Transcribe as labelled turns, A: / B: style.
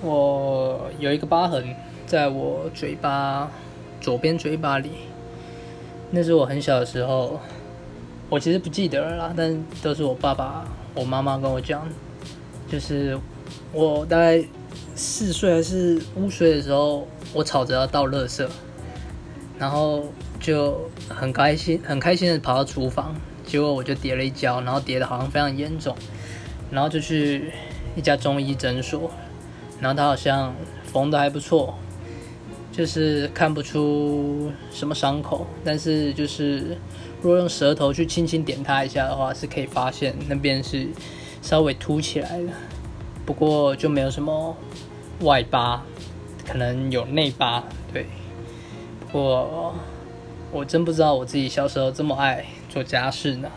A: 我有一个疤痕在我嘴巴左边嘴巴里，那是我很小的时候，我其实不记得了啦，但都是我爸爸、我妈妈跟我讲，就是我大概四岁还是五岁的时候，我吵着要倒垃圾，然后就很开心、很开心的跑到厨房，结果我就跌了一跤，然后跌的好像非常严重，然后就去一家中医诊所。然后他好像缝的还不错，就是看不出什么伤口，但是就是如果用舌头去轻轻点它一下的话，是可以发现那边是稍微凸起来的，不过就没有什么外八，可能有内八，对。不过我真不知道我自己小时候这么爱做家事呢。